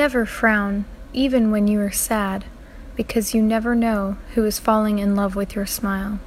Never frown, even when you are sad, because you never know who is falling in love with your smile.